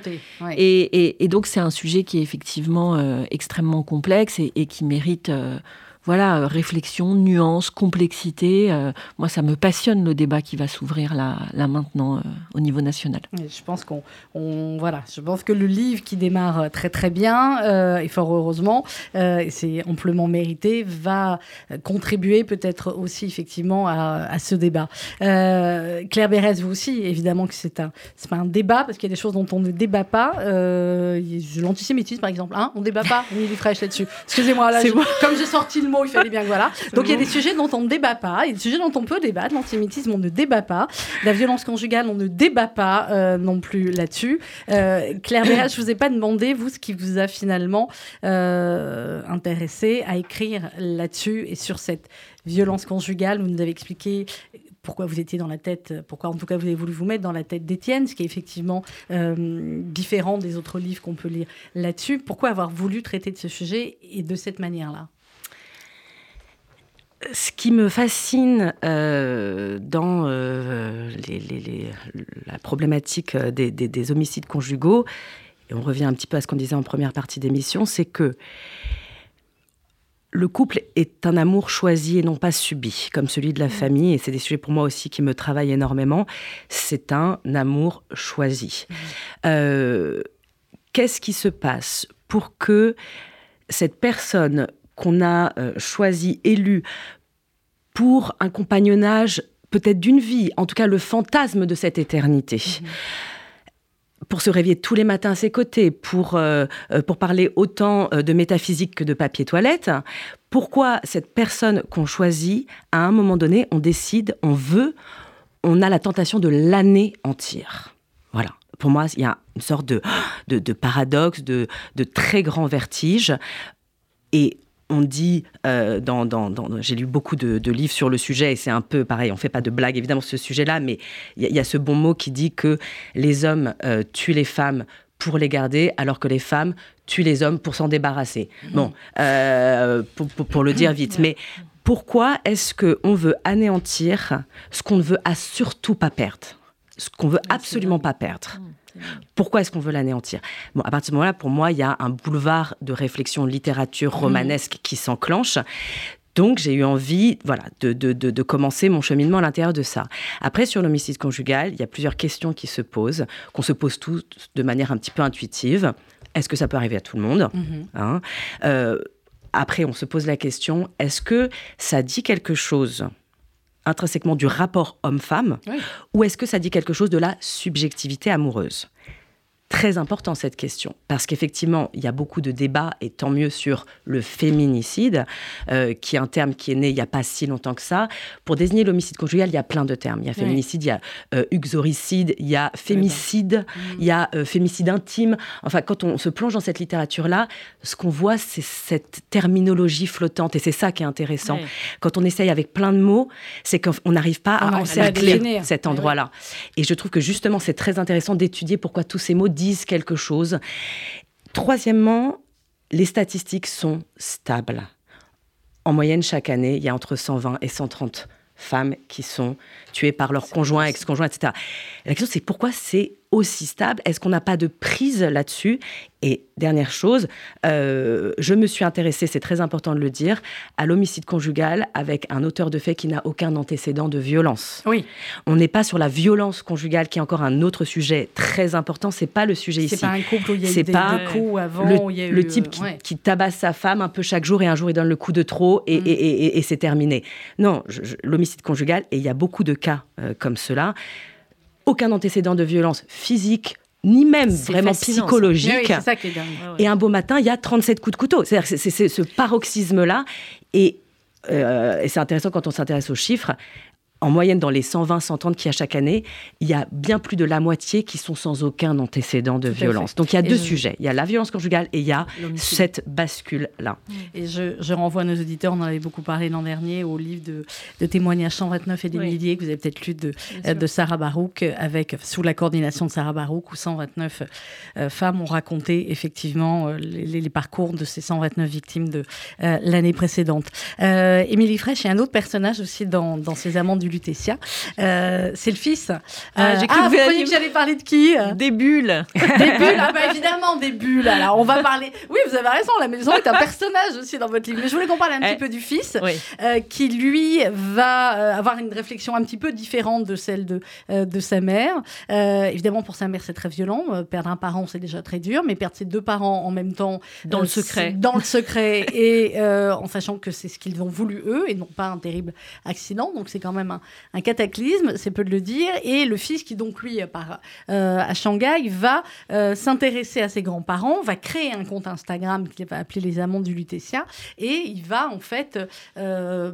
Et, donc c'est un sujet qui est effectivement euh, extrêmement complexe et, qui mérite euh, voilà, euh, réflexion, nuance, complexité. Euh, moi, ça me passionne le débat qui va s'ouvrir là, là maintenant euh, au niveau national. je pense qu'on, voilà, je pense que le livre qui démarre très très bien et fort heureusement, c'est amplement mérité, va contribuer peut-être aussi effectivement à, ce débat. Claire Bérez, vous aussi, évidemment que c'est un, c'est pas un débat parce qu'il y a des choses dont on ne débat pas. l'antisémitisme, par exemple, hein, on débat pas. On est fraîche là-dessus. Excusez-moi, là, comme j'ai sorti le il fallait bien que voilà. Donc il y a des sujets dont on ne débat pas, il y a des sujets dont on peut débattre. L'antisémitisme, on ne débat pas. La violence conjugale, on ne débat pas euh, non plus là-dessus. Euh, Claire Béat, je vous ai pas demandé, vous, ce qui vous a finalement euh, intéressé à écrire là-dessus et sur cette violence conjugale. Vous nous avez expliqué pourquoi vous étiez dans la tête, pourquoi en tout cas vous avez voulu vous mettre dans la tête d'Étienne, ce qui est effectivement différent des autres livres qu'on peut lire là-dessus. Pourquoi avoir voulu traiter de ce sujet et de cette manière-là? Ce qui me fascine euh, dans euh, la problématique des, homicides conjugaux, et on revient un petit peu à ce qu'on disait en première partie d'émission, c'est que le couple est un amour choisi et non pas subi, comme celui de la mmh. famille, et c'est des sujets pour moi aussi qui me travaillent énormément. C'est un amour choisi. Mmh. Euh, qu'est-ce qui se passe pour que cette personne qu'on a euh, choisi, élu pour un compagnonnage peut-être d'une vie, en tout cas le fantasme de cette éternité. Mhm. Pour se réveiller tous les matins à ses côtés, pour, euh, euh, pour parler autant de métaphysique que de papier toilette. Pourquoi cette personne qu'on choisit, à un moment donné, on décide, on veut, on a la tentation de l'année entière. Voilà pour moi, il y a une sorte de, de, de paradoxe, de, de, très grand vertige. Et on dit, euh, dans, j'ai lu beaucoup de, livres sur le sujet et c'est un peu pareil, on fait pas de blague évidemment sur ce sujet-là, mais il y, a ce bon mot qui dit que les hommes euh, tuent les femmes pour les garder, alors que les femmes tuent les hommes pour s'en débarrasser. Mmh. Bon, euh, pour, le dire vite, mais pourquoi est-ce qu'on veut anéantir ce qu'on ne veut surtout pas perdre? Ce qu'on veut absolument pas perdre mmh. Pourquoi est-ce qu'on veut l'anéantir? Bon, à partir de ce moment-là, pour moi, il y a un boulevard de réflexion littérature romanesque qui s'enclenche. Donc j'ai eu envie, voilà, de, de, commencer mon cheminement à l'intérieur de ça. Après, sur l'homicide conjugal, il y a plusieurs questions qui se posent, qu'on se pose tous de manière un petit peu intuitive. Est-ce que ça peut arriver à tout le monde? Mm-hmm. hein? Euh, Après, on se pose la question, est-ce que ça dit quelque chose? Intrinsèquement du rapport homme-femme, ou est-ce que ça dit quelque chose de la subjectivité amoureuse? Très important cette question, parce qu'effectivement, il y a beaucoup de débats, et tant mieux sur le féminicide, euh, qui est un terme qui est né il n'y a pas si longtemps que ça. Pour désigner l'homicide conjugal, il y a plein de termes. Il y a féminicide, il y a euh, uxoricide, il y a fémicide, il y a euh, fémicide intime. Enfin, quand on se plonge dans cette littérature-là, ce qu'on voit, c'est cette terminologie flottante, et c'est ça qui est intéressant. Quand on essaye avec plein de mots, c'est qu'on n'arrive pas à encercler cet endroit-là. Et je trouve que justement, c'est très intéressant d'étudier pourquoi tous ces mots disent quelque chose. Troisièmement, les statistiques sont stables. En moyenne, chaque année, il y a entre 120 et 130 femmes qui sont tuées par leur conjoint, ex-conjoint, etc. La question, c'est pourquoi c'est aussi stable Est-ce qu'on n'a pas de prise là-dessus? Et dernière chose, euh, je me suis intéressée, c'est très important de le dire, à l'homicide conjugal avec un auteur de fait qui n'a aucun antécédent de violence. Oui. On n'est pas sur la violence conjugale, qui est encore un autre sujet très important. C'est pas le sujet ici. C'est pas un couple où il y a eu des, pas coups avant. le, où il y a eu, le type qui, ouais. qui tabasse sa femme un peu chaque jour et un jour il donne le coup de trop et, Mm. et- et- et- et c'est terminé. Non, l'homicide conjugal, et il y a beaucoup de cas euh, comme cela, aucun antécédent de violence physique, ni même vraiment fascinant, psychologique. Oui, oui, c'est ça qui est dingue. Et un beau matin, il y a 37 coups de couteau. C'est-à-dire c'est c'est ce paroxysme-là. Et, euh, et c'est intéressant quand on s'intéresse aux chiffres. En moyenne, dans les 120, 130 qu'il y a chaque année, il y a bien plus de la moitié qui sont sans aucun antécédent de fait. violence. Donc il y a Et deux je- sujets. Il y a la violence conjugale et il y a cette bascule-là. Et je, je renvoie nos auditeurs, on en avait beaucoup parlé l'an dernier, au livre de, de témoignages 129 et des Oui. milliers que vous avez peut-être lu de, euh, de Sarah Barouk, avec, sous la coordination de Sarah Barouk, où 129 euh, femmes ont raconté effectivement euh, les, parcours de ces 129 victimes de euh, l'année précédente. Euh, Émilie Fraîche, il y a un autre personnage aussi dans, dans ces amants du Lutetia. Euh, c'est le fils. Ah, j'ai cru ah, que vous croyez que j'allais parler de qui euh Des bulles. Des bulles, ah bah [LAUGHS] évidemment des bulles. Alors on va parler. Oui, vous avez raison. La maison est un personnage aussi dans votre livre. Mais je voulais qu'on parle un petit Eh. peu du fils, Oui. euh, qui lui va euh, avoir une réflexion un petit peu différente de celle de euh, de sa mère. Euh, évidemment, pour sa mère, c'est très violent. Euh, perdre un parent, c'est déjà très dur, mais perdre ses deux parents en même temps, Dans euh, le secret. dans le secret, [LAUGHS] et euh, en sachant que c'est ce qu'ils ont voulu eux, et non pas un terrible accident. Donc c'est quand même un, un cataclysme, c'est peu de le dire. Et le fils qui donc lui part euh, à Shanghai va euh, s'intéresser à ses grands-parents, va créer un compte Instagram qu'il va appeler les Amants du Lutetia, et il va en fait euh,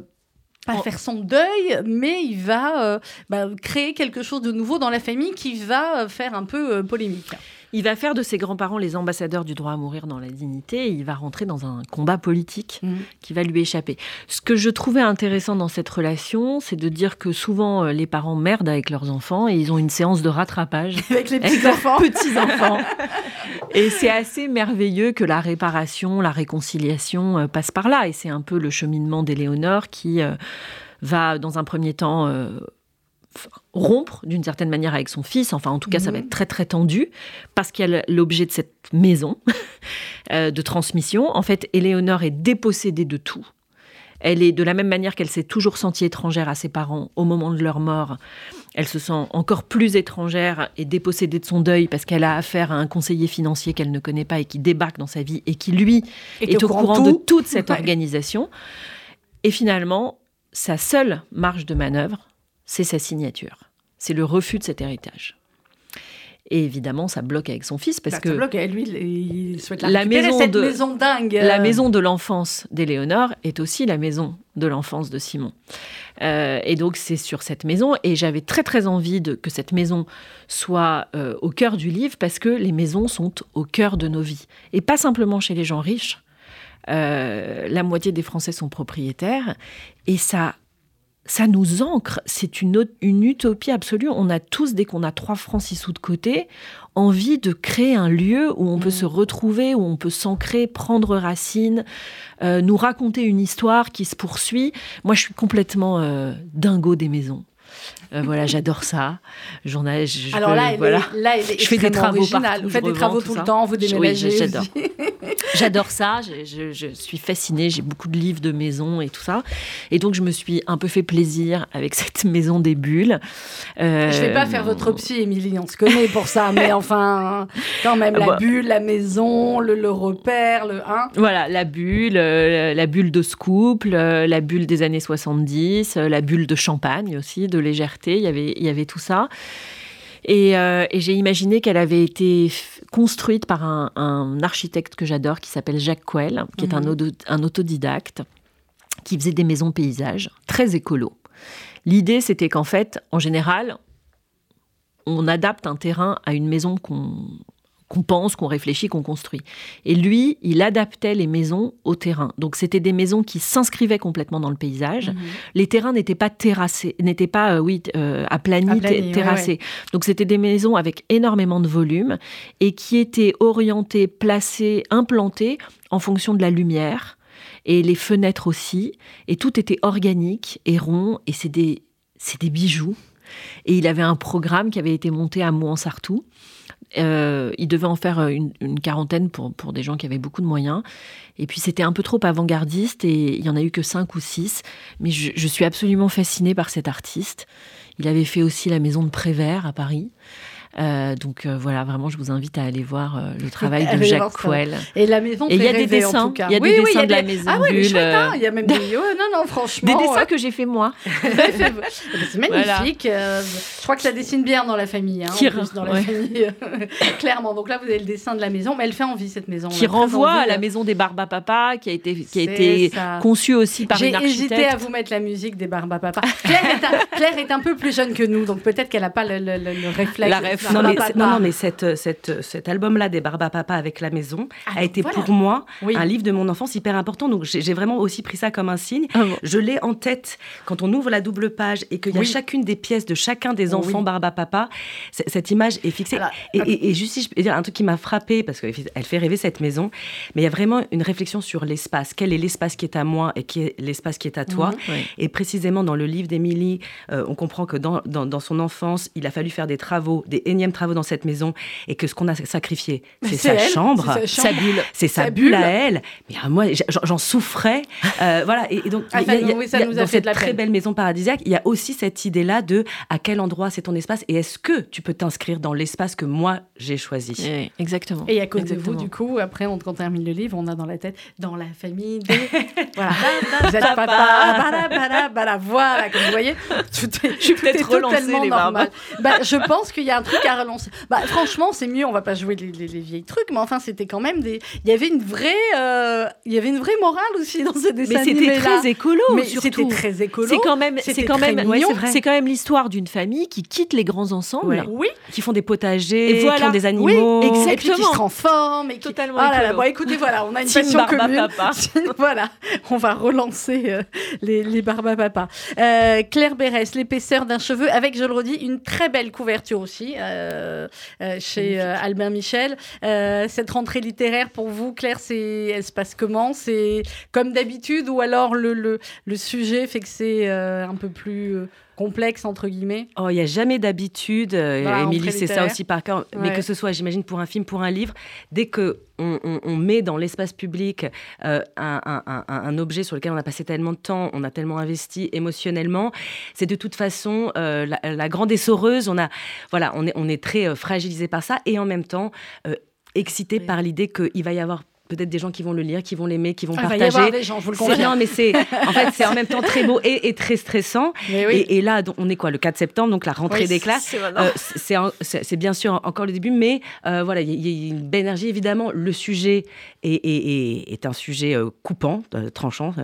pas En- faire son deuil, mais il va bah, créer quelque chose de nouveau dans la famille qui va faire un peu polémique. Il va faire de ses grands-parents les ambassadeurs du droit à mourir dans la dignité et il va rentrer dans un combat politique Mhm. qui va lui échapper. Ce que je trouvais intéressant dans cette relation, c'est de dire que souvent euh, les parents merdent avec leurs enfants et ils ont une séance de rattrapage [LAUGHS] Avec les avec petits enfants. petits-enfants. [LAUGHS] Et c'est assez merveilleux que la réparation, la réconciliation euh, passe par là. Et c'est un peu le cheminement d'Éléonore qui euh, va, dans un premier temps, euh, rompre d'une certaine manière avec son fils. Enfin, en tout cas, ça va Mhm. être très, très tendu parce qu'il y a l'objet de cette maison [LAUGHS] euh, de transmission. En fait, Éléonore est dépossédée de tout. Elle est de la même manière qu'elle s'est toujours sentie étrangère à ses parents au moment de leur mort. Elle se sent encore plus étrangère et dépossédée de son deuil parce qu'elle a affaire à un conseiller financier qu'elle ne connaît pas et qui débarque dans sa vie et qui, lui, est, au courant, de tout. toute cette Ouais. organisation. Et finalement, sa seule marge de manœuvre, c'est sa signature. C'est le refus de cet héritage. Et évidemment, ça bloque avec son fils parce Bah, que ça bloque, lui, il souhaite la, La maison cette de- maison dingue. la maison de l'enfance d'Éléonore est aussi la maison de l'enfance de Simon. Euh, et donc, c'est sur cette maison. Et j'avais très, très envie de, que cette maison soit euh, au cœur du livre parce que les maisons sont au cœur de nos vies. Et pas simplement chez les gens riches. Euh, la moitié des Français sont propriétaires. Et ça, ça nous ancre. C'est une, utopie absolue. On a tous, dès qu'on a trois francs six sous de côté, envie de créer un lieu où on peut Mm. se retrouver, où on peut s'ancrer, prendre racine, euh, nous raconter une histoire qui se poursuit. Moi, je suis complètement euh, dingo des maisons. Euh, voilà, j'adore ça. J'en ai. je- Alors là, elle voilà. est, là, elle est Je fais des travaux originale. partout, Vous faites des travaux tout le temps, vous Oui, déménagez. j'adore. J'adore ça, je, je- je suis fascinée, j'ai beaucoup de livres de maison et tout ça. Et donc je me suis un peu fait plaisir avec [LAUGHS] cette maison des bulles. Euh, Je vais pas faire votre psy, Émilie, on se connaît pour ça, mais [LAUGHS] enfin, quand même, Ah la bah. bulle, la maison, le, le repère, le 1. Voilà, la bulle, euh, la bulle de Scoop, le- la bulle des années 70, euh, la bulle de champagne aussi, de légèreté, il y avait, il y avait tout ça. Et, euh, et j'ai imaginé qu'elle avait été construite par un, un architecte que j'adore qui s'appelle Jacques Coel, qui est un, Mhm. auto- un autodidacte, qui faisait des maisons paysages très écolo. L'idée, c'était qu'en fait, en général, on adapte un terrain à une maison qu'on qu'on pense, qu'on réfléchit, qu'on construit. Et lui, il adaptait les maisons au terrain. Donc c'était des maisons qui s'inscrivaient complètement dans le paysage. Mhm. Les terrains n'étaient pas terrassés, n'étaient pas, euh, oui, euh, aplanis, Aplanis, ter- ouais, terrassés. Donc c'était des maisons avec énormément de volume et qui étaient orientées, placées, implantées en fonction de la lumière et les fenêtres aussi. Et tout était organique et rond et c'est des, c'est des bijoux. Et il avait un programme qui avait été monté à Mouansartou. Euh, il devait en faire euh, une, quarantaine pour, pour des gens qui avaient beaucoup de moyens. Et puis c'était un peu trop avant-gardiste et il y en a eu que cinq ou six. Mais je, je suis absolument fascinée par cet artiste. Il avait fait aussi la maison de Prévert à Paris. Euh, donc euh, voilà, vraiment, je vous invite à aller voir euh, le travail de Jacques. Couel. Et la maison il y a des rêver, dessins. Il y a des Oui, oui, dessins il de la maison Ah ouais, Bulle, chouette, hein. Il y a même des... oh, non, non, franchement... Des dessins que j'ai fait moi. [LAUGHS] C'est magnifique. je crois que ça dessine bien dans la famille. Hein, Qui en plus, dans la famille. [LAUGHS] Clairement. Donc là, vous avez le dessin de la maison, mais elle fait envie cette maison. qui a renvoie envie, à la maison des Barbapapa, qui a été, qui a été ça. conçue aussi par J'ai une architecte. hésité à vous mettre la musique des Barbapapa. Claire est un, Claire est un peu plus jeune que nous, donc peut-être qu'elle n'a pas le, le- le- le réflexe. La Non mais, non, non, mais cette, cette, cet album-là des Barbapapa avec la maison Ah, a été voilà. pour moi Oui. un livre de mon enfance hyper important. Donc j'ai vraiment aussi pris ça comme un signe. Ah bon. Je l'ai en tête quand on ouvre la double page et qu'il y a Oui. chacune des pièces de chacun des Oui. enfants Barbapapa. c- Cette image est fixée. Alors, et, et- et juste si je peux dire un truc qui m'a frappé parce qu'elle fait rêver cette maison, mais il y a vraiment une réflexion sur l'espace. Quel est l'espace qui est à moi et qui est l'espace qui est à toi? Mhm. Et précisément dans le livre d'Émilie, euh, on comprend que dans, dans, dans son enfance, il a fallu faire des travaux, des énièmes travaux dans cette maison, et que ce qu'on a sacrifié, c'est sa elle, chambre, c'est sa chambre. Sa bulle. c'est sa, sa bulle. à elle. Mais à moi, j'en souffrais. Euh, voilà. Et, et donc, Ah, il y a- y a- oui, ça y a- nous a dans fait cette de la très peine. belle maison paradisiaque, il y a aussi cette idée-là de à quel endroit c'est ton espace et est-ce que tu peux t'inscrire dans l'espace que moi j'ai choisi. Ouais, exactement. Et à cause Exactement. de vous, du coup, après, on, quand on termine le livre, on a dans la tête, dans la famille des... voilà. vous êtes papa, bala, bala, bala, voilà, comme vous voyez. Tout est, Je suis tout peut-être est relancée, totalement les normal. Bah, je pense qu'il y a un truc [LAUGHS] Bah, franchement, c'est mieux, on va pas jouer les, les- les vieilles trucs, mais enfin, c'était quand même des... Il y avait une vraie, euh, il y avait une vraie morale aussi dans ces dessins Mais c'était très écolo, Mais c'était très écolo. C'est quand même, c'est quand très même, ouais, c'est quand même l'histoire d'une famille qui quitte les grands ensemble. Ouais. Oui, Qui font des potagers, Et voilà. qui ont des oui, animaux. et puis qui se transforment. Et qui... Totalement Ah là là, écolo. bon, écoutez, voilà, on a une passion Barba commune. Papa. [LAUGHS] voilà, on va relancer euh, les, les Barbapapa. Euh, Claire Bérès, l'épaisseur d'un cheveu, avec, je le redis, une très belle couverture aussi euh, euh, chez euh, Albin Michel. Cette rentrée littéraire, pour vous, Claire, c'est, elle se passe comment? C'est comme d'habitude ou alors le, le, le sujet fait que c'est un peu plus complexe, entre guillemets Oh, il n'y a jamais d'habitude. euh, Émilie, c'est ça aussi par cœur. Mais que ce soit, j'imagine, pour un film, pour un livre, dès que on, on- on met dans l'espace public euh, un, un- un- un objet sur lequel on a passé tellement de temps, on a tellement investi émotionnellement, c'est de toute façon euh, la, la grande essoreuse. On a, voilà, on est, on est très euh, fragilisé par ça et en même temps excité Oui. par l'idée qu'il va y avoir peut-être des gens qui vont le lire, qui vont l'aimer, qui vont Ah, Il va y partager. avoir des gens, je vous le non, mais c'est en fait c'est en même temps très beau et, et très stressant. Oui. Et, et là, on est quoi, le 4 septembre, donc la rentrée Oui, des classes. c'est. Euh, c'est bien sûr encore le début, mais euh, voilà, il y, a- il y a une belle énergie. Évidemment, le sujet est, est- est- est un sujet euh, coupant, tranchant,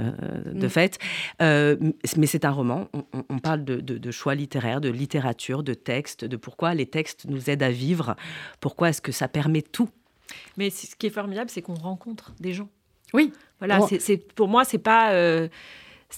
de Mm. fait. Euh, mais c'est un roman. On, on- on parle de, de- de choix littéraires, de littérature, de textes, de pourquoi les textes nous aident à vivre. Pourquoi est-ce que ça permet tout Mais ce qui est formidable, c'est qu'on rencontre des gens. Oui. Voilà, Bon. c'est pour moi, c'est pas. euh,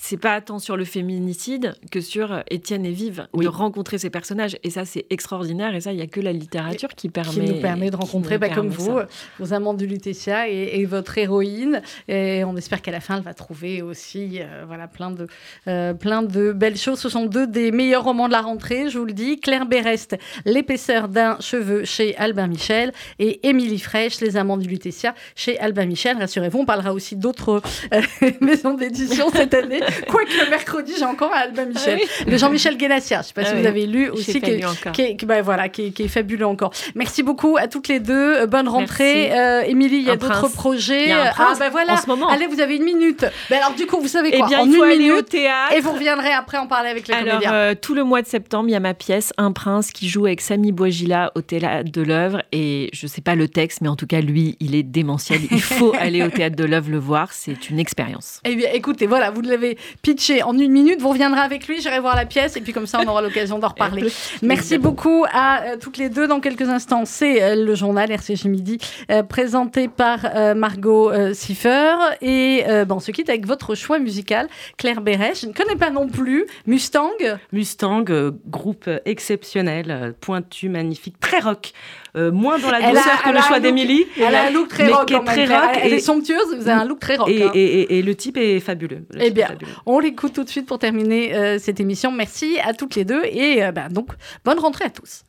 c'est pas tant sur le féminicide que sur Étienne et Vive, Oui. de rencontrer ces personnages. Et ça, c'est extraordinaire. Et ça, il n'y a que la littérature qui permet. qui nous permet de rencontrer, bah, comme vous, ça. vos amants de Lutetia et, et votre héroïne. Et on espère qu'à la fin, elle va trouver aussi euh, voilà, plein, de, euh, plein de belles choses. Ce sont deux des meilleurs romans de la rentrée, je vous le dis. Claire Berest, L'épaisseur d'un cheveu chez Albin Michel et Émilie Fraîche, Les amants du Lutetia chez Albin Michel. Rassurez-vous, on parlera aussi d'autres euh, [LAUGHS] maisons d'édition cette année. [LAUGHS] Quoique le mercredi, j'ai encore un Albin Michel. Le Jean-Michel Guénassia, je ne sais pas Ah si oui. vous avez lu aussi. qui qui est, qui- bah, voilà, qui est, qui est fabuleux encore. Merci beaucoup à toutes les deux. Euh, Bonne rentrée. Euh, Émilie, il y a d'autres projets. A ah, bah voilà. en ce moment. Allez, vous avez une minute. Ben alors, du coup, vous savez Eh quoi? bien, En il faut une aller au minute. théâtre. Et vous reviendrez après en parler avec les Alors, comédiens. euh, tout le mois de septembre, il y a ma pièce Un prince qui joue avec Samy Bouagila au théâtre de l'œuvre. Et je ne sais pas le texte, mais en tout cas, lui, il est démentiel. Il faut [LAUGHS] aller au théâtre de l'œuvre le voir. C'est une expérience. Eh bien, écoutez, voilà, vous l'avez l'avez pitché en une minute. Vous reviendrez avec lui, j'irai voir la pièce et puis comme ça, on aura l'occasion d'en reparler. [LAUGHS] Merci beaucoup à euh, toutes les deux. Dans quelques instants, c'est euh, le journal RCG Midi euh, présenté par Margot Siffer. Et bon, on se quitte avec votre choix musical, Claire Béret. Je ne connais pas non plus Mustang? Mustang, groupe exceptionnel, pointu, magnifique, très rock. Moins dans la douceur que le choix d'Émilie. Elle a un look très rock. très rock. Elle est somptueuse, vous avez un look très rock. Et, hein. et, et, le type est fabuleux. eh bien, on l'écoute tout de suite pour terminer cette émission. Merci à toutes les deux et ben, donc bonne rentrée à tous.